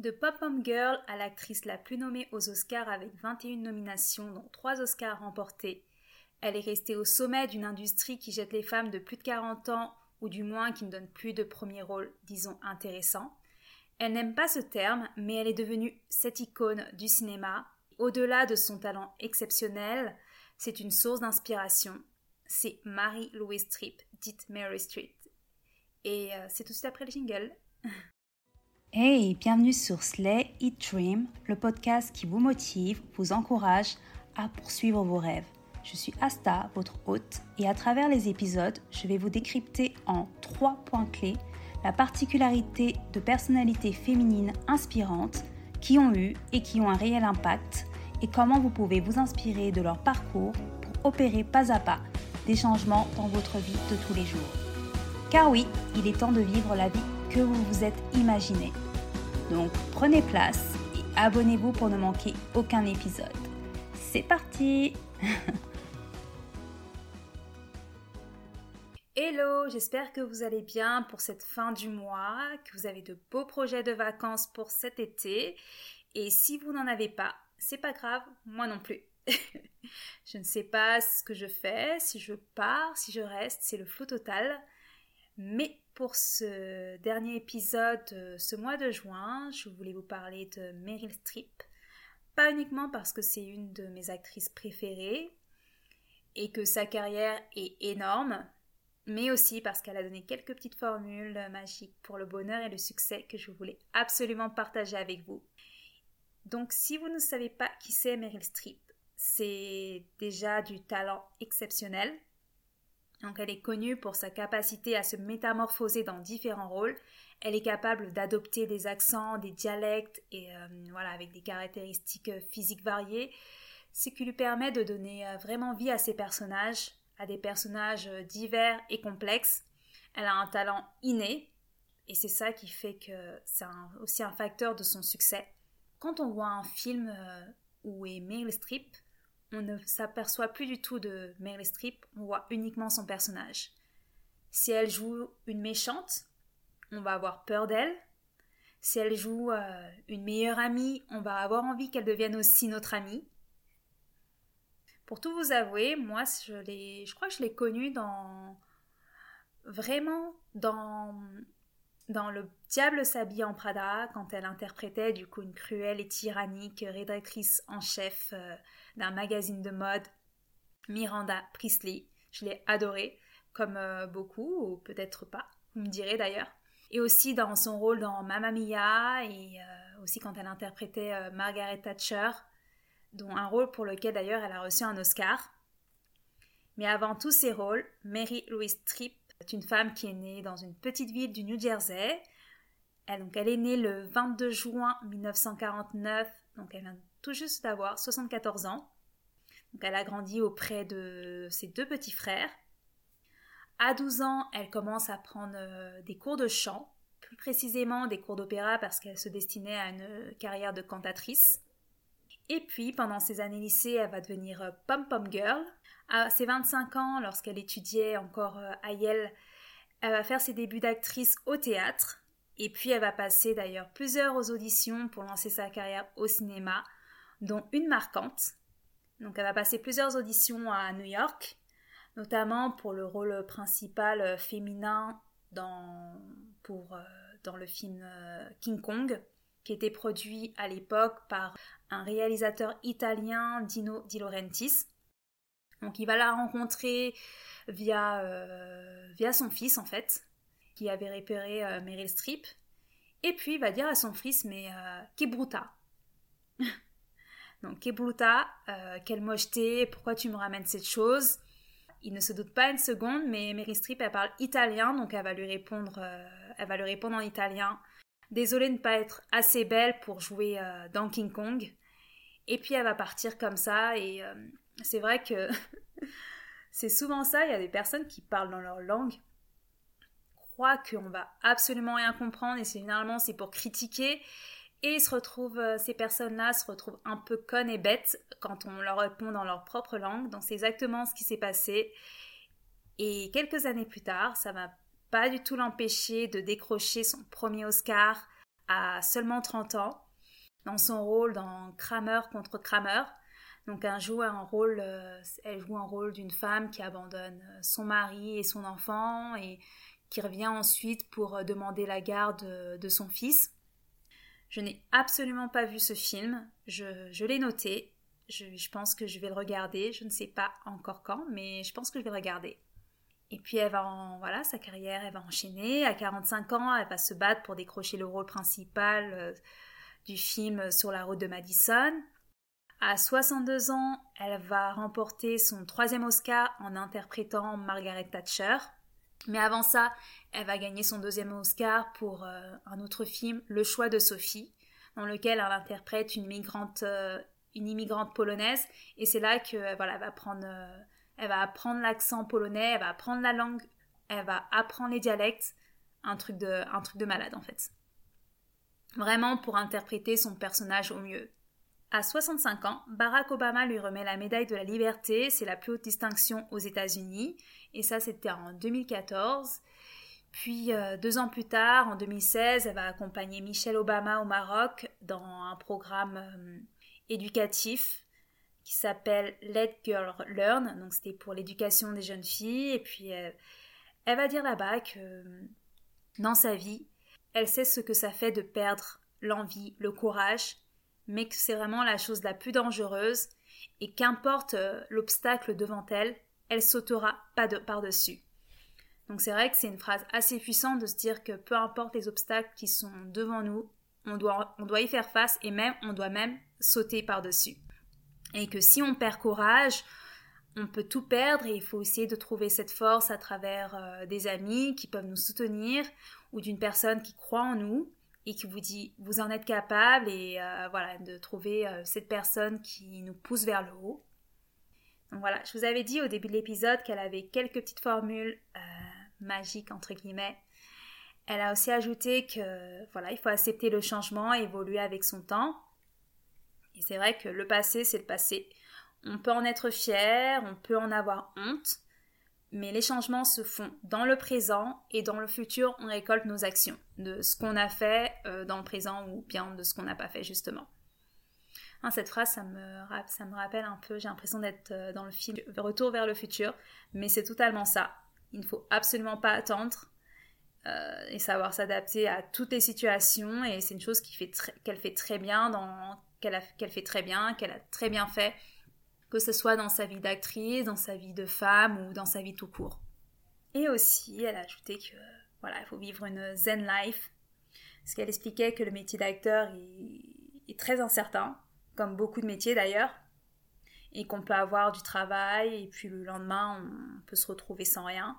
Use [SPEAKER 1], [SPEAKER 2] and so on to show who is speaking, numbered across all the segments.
[SPEAKER 1] De Pop-Pom Girl à l'actrice la plus nommée aux Oscars avec 21 nominations, dont 3 Oscars remportés, elle est restée au sommet d'une industrie qui jette les femmes de plus de 40 ans, ou du moins qui ne donne plus de premier rôle, disons, intéressant. Elle n'aime pas ce terme, mais elle est devenue cette icône du cinéma. Au-delà de son talent exceptionnel, c'est une source d'inspiration. C'est Marie-Louise Tripp, dite Mary Street. Et euh, c'est tout de suite après le jingle.
[SPEAKER 2] Hey, bienvenue sur Slay Eat Dream, le podcast qui vous motive, vous encourage à poursuivre vos rêves. Je suis Asta, votre hôte, et à travers les épisodes, je vais vous décrypter en trois points clés la particularité de personnalités féminines inspirantes qui ont eu et qui ont un réel impact et comment vous pouvez vous inspirer de leur parcours pour opérer pas à pas des changements dans votre vie de tous les jours. Car oui, il est temps de vivre la vie que vous vous êtes imaginé. Donc prenez place et abonnez-vous pour ne manquer aucun épisode. C'est parti
[SPEAKER 1] Hello, j'espère que vous allez bien pour cette fin du mois, que vous avez de beaux projets de vacances pour cet été. Et si vous n'en avez pas, c'est pas grave, moi non plus. je ne sais pas ce que je fais, si je pars, si je reste, c'est le flou total. Mais pour ce dernier épisode ce mois de juin, je voulais vous parler de Meryl Streep. Pas uniquement parce que c'est une de mes actrices préférées et que sa carrière est énorme, mais aussi parce qu'elle a donné quelques petites formules magiques pour le bonheur et le succès que je voulais absolument partager avec vous. Donc si vous ne savez pas qui c'est Meryl Streep, c'est déjà du talent exceptionnel, donc elle est connue pour sa capacité à se métamorphoser dans différents rôles. Elle est capable d'adopter des accents, des dialectes et euh, voilà avec des caractéristiques euh, physiques variées, ce qui lui permet de donner euh, vraiment vie à ses personnages, à des personnages divers et complexes. Elle a un talent inné et c'est ça qui fait que c'est aussi un facteur de son succès. Quand on voit un film où est Meryl Streep, on ne s'aperçoit plus du tout de Meryl Streep, on voit uniquement son personnage. Si elle joue une méchante, on va avoir peur d'elle. Si elle joue euh, une meilleure amie, on va avoir envie qu'elle devienne aussi notre amie. Pour tout vous avouer, moi, je, crois que je l'ai connue dans. vraiment dans. Dans Le Diable s'habille en Prada, quand elle interprétait du coup une cruelle et tyrannique rédactrice en chef. Euh, d'un magazine de mode, Miranda Priestley. Je l'ai adorée, comme euh, beaucoup, ou peut-être pas, vous me direz d'ailleurs. Et aussi dans son rôle dans Mamma Mia, et euh, aussi quand elle interprétait Margaret Thatcher, dont un rôle pour lequel d'ailleurs elle a reçu un Oscar. Mais avant tous ces rôles, Mary Louise Tripp est une femme qui est née dans une petite ville du New Jersey. Elle, est née le 22 juin 1949, donc elle vient tout juste d'avoir 74 ans. Elle a grandi auprès de ses deux petits frères. À 12 ans, elle commence à prendre euh, des cours de chant, plus précisément des cours d'opéra parce qu'elle se destinait à une carrière de cantatrice. Et puis, pendant ses années lycée, elle va devenir euh, pom-pom girl. À ses 25 ans, lorsqu'elle étudiait encore euh, à Yale, elle va faire ses débuts d'actrice au théâtre. Et puis, elle va passer d'ailleurs plusieurs auditions pour lancer sa carrière au cinéma, dont une marquante. Donc elle va passer plusieurs auditions à New York, notamment pour le rôle principal euh, féminin dans, pour, dans le film King Kong, qui était produit à l'époque par un réalisateur italien, Dino Di Laurentiis. Donc il va la rencontrer via, via son fils en fait, qui avait repéré Meryl Streep. Et puis il va dire à son fils, mais qui bruta Donc, Kebruta, euh, quelle mocheté, pourquoi tu me ramènes cette chose? Il ne se doute pas une seconde, mais Mary Streep, elle parle italien, donc elle va lui répondre, euh, elle va lui répondre en italien. Désolée de ne pas être assez belle pour jouer euh, dans King Kong. Et puis elle va partir comme ça, et c'est vrai que c'est souvent ça, il y a des personnes qui parlent dans leur langue, croient qu'on va absolument rien comprendre, et généralement c'est pour critiquer, et se retrouvent, euh, ces personnes-là se retrouvent un peu connes et bêtes quand on leur répond dans leur propre langue. Donc c'est exactement ce qui s'est passé. Et quelques années plus tard, ça va pas du tout l'empêcher de décrocher son premier Oscar à seulement 30 ans, dans son rôle dans Kramer contre Kramer. Donc elle joue un rôle, euh, elle joue un rôle d'une femme qui abandonne son mari et son enfant et qui revient ensuite pour euh, demander la garde de son fils. Je n'ai absolument pas vu ce film, je, l'ai noté, je, je, pense que je vais le regarder, je ne sais pas encore quand, mais je pense que je vais le regarder. Et puis elle va voilà, sa carrière, elle va enchaîner. À 45 ans, elle va se battre pour décrocher le rôle principal euh, du film Sur la route de Madison. À 62 ans, elle va remporter son troisième Oscar en interprétant Margaret Thatcher. Mais avant ça, elle va gagner son deuxième Oscar pour euh, un autre film, Le choix de Sophie, dans lequel elle interprète une immigrante, euh, polonaise. Et c'est là que voilà, va prendre elle va apprendre l'accent polonais, elle va apprendre la langue, elle va apprendre les dialectes. Un truc de, malade en fait. Vraiment pour interpréter son personnage au mieux. À 65 ans, Barack Obama lui remet la médaille de la liberté, c'est la plus haute distinction aux États-Unis, et ça c'était en 2014. Puis euh, deux ans plus tard, en 2016, elle va accompagner Michelle Obama au Maroc dans un programme euh, éducatif qui s'appelle Let Girl Learn, donc c'était pour l'éducation des jeunes filles, et puis euh, elle, va dire là-bas que euh, dans sa vie, elle sait ce que ça fait de perdre l'envie, le courage, mais que c'est vraiment la chose la plus dangereuse, et qu'importe euh, l'obstacle devant elle, elle sautera pas de, par-dessus. Donc c'est vrai que c'est une phrase assez puissante de se dire que peu importe les obstacles qui sont devant nous, on doit, on doit y faire face et même on doit même sauter par-dessus et que si on perd courage, on peut tout perdre et il faut essayer de trouver cette force à travers euh, des amis qui peuvent nous soutenir ou d'une personne qui croit en nous et qui vous dit vous en êtes capable et euh, voilà de trouver euh, cette personne qui nous pousse vers le haut. Donc voilà, je vous avais dit au début de l'épisode qu'elle avait quelques petites formules magiques entre guillemets. Elle a aussi ajouté que voilà, il faut accepter le changement évoluer avec son temps. Et c'est vrai que le passé, c'est le passé. On peut en être fier, on peut en avoir honte, mais les changements se font dans le présent et dans le futur, on récolte nos actions, de ce qu'on a fait euh, dans le présent ou bien de ce qu'on n'a pas fait justement. Hein, cette phrase, ça me, rappelle un peu, j'ai l'impression d'être euh, dans le film Retour vers le futur, mais c'est totalement ça. Il ne faut absolument pas attendre euh, et savoir s'adapter à toutes les situations, et c'est une chose qu'elle fait très bien dans qu'elle fait très bien, qu'elle a très bien fait, que ce soit dans sa vie d'actrice, dans sa vie de femme ou dans sa vie tout court. Et aussi, elle a ajouté que voilà, il faut vivre une zen life, parce qu'elle expliquait que le métier d'acteur est, très incertain, comme beaucoup de métiers d'ailleurs, et qu'on peut avoir du travail et puis le lendemain on peut se retrouver sans rien,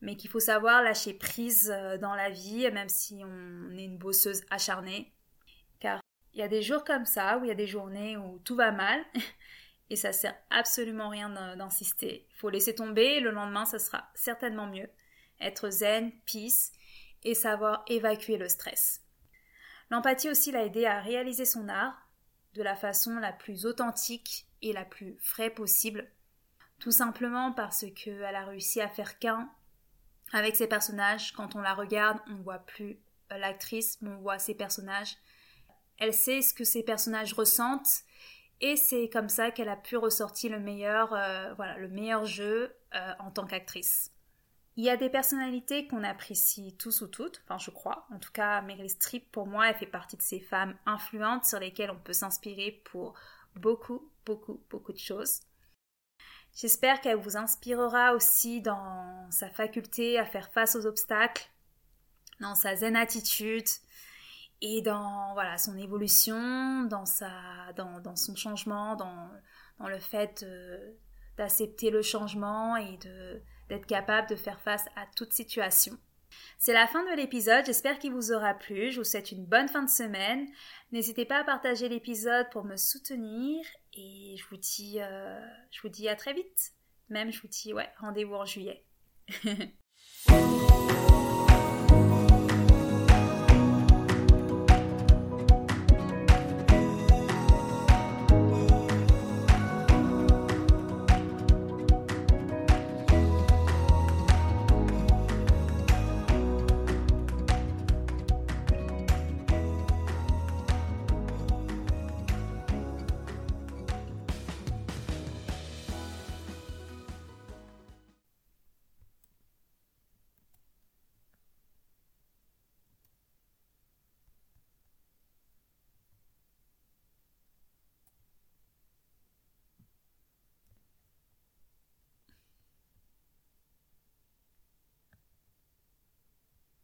[SPEAKER 1] mais qu'il faut savoir lâcher prise euh, dans la vie, même si on est une bosseuse acharnée, il y a des jours comme ça, où il y a des journées où tout va mal, et ça sert absolument rien d'insister. Il faut laisser tomber, le lendemain, ça sera certainement mieux. Être zen, peace, et savoir évacuer le stress. L'empathie aussi l'a aidé à réaliser son art de la façon la plus authentique et la plus frais possible, tout simplement parce qu'elle a réussi à faire qu'un avec ses personnages. Quand on la regarde, on ne voit plus l'actrice, mais on voit ses personnages elle sait ce que ses personnages ressentent et c'est comme ça qu'elle a pu ressortir le meilleur, euh, jeu euh, en tant qu'actrice. Il y a des personnalités qu'on apprécie tous ou toutes, enfin je crois. En tout cas, Meryl Streep, pour moi, elle fait partie de ces femmes influentes sur lesquelles on peut s'inspirer pour beaucoup, beaucoup, beaucoup de choses. J'espère qu'elle vous inspirera aussi dans sa faculté à faire face aux obstacles, dans sa zen attitude, et dans voilà son évolution, dans sa dans, dans son changement, dans, dans le fait d'accepter le changement et de d'être capable de faire face à toute situation. C'est la fin de l'épisode, j'espère qu'il vous aura plu, je vous souhaite une bonne fin de semaine. N'hésitez pas à partager l'épisode pour me soutenir et je vous dis euh, je vous dis à très vite. Même je vous dis ouais, rendez-vous en juillet.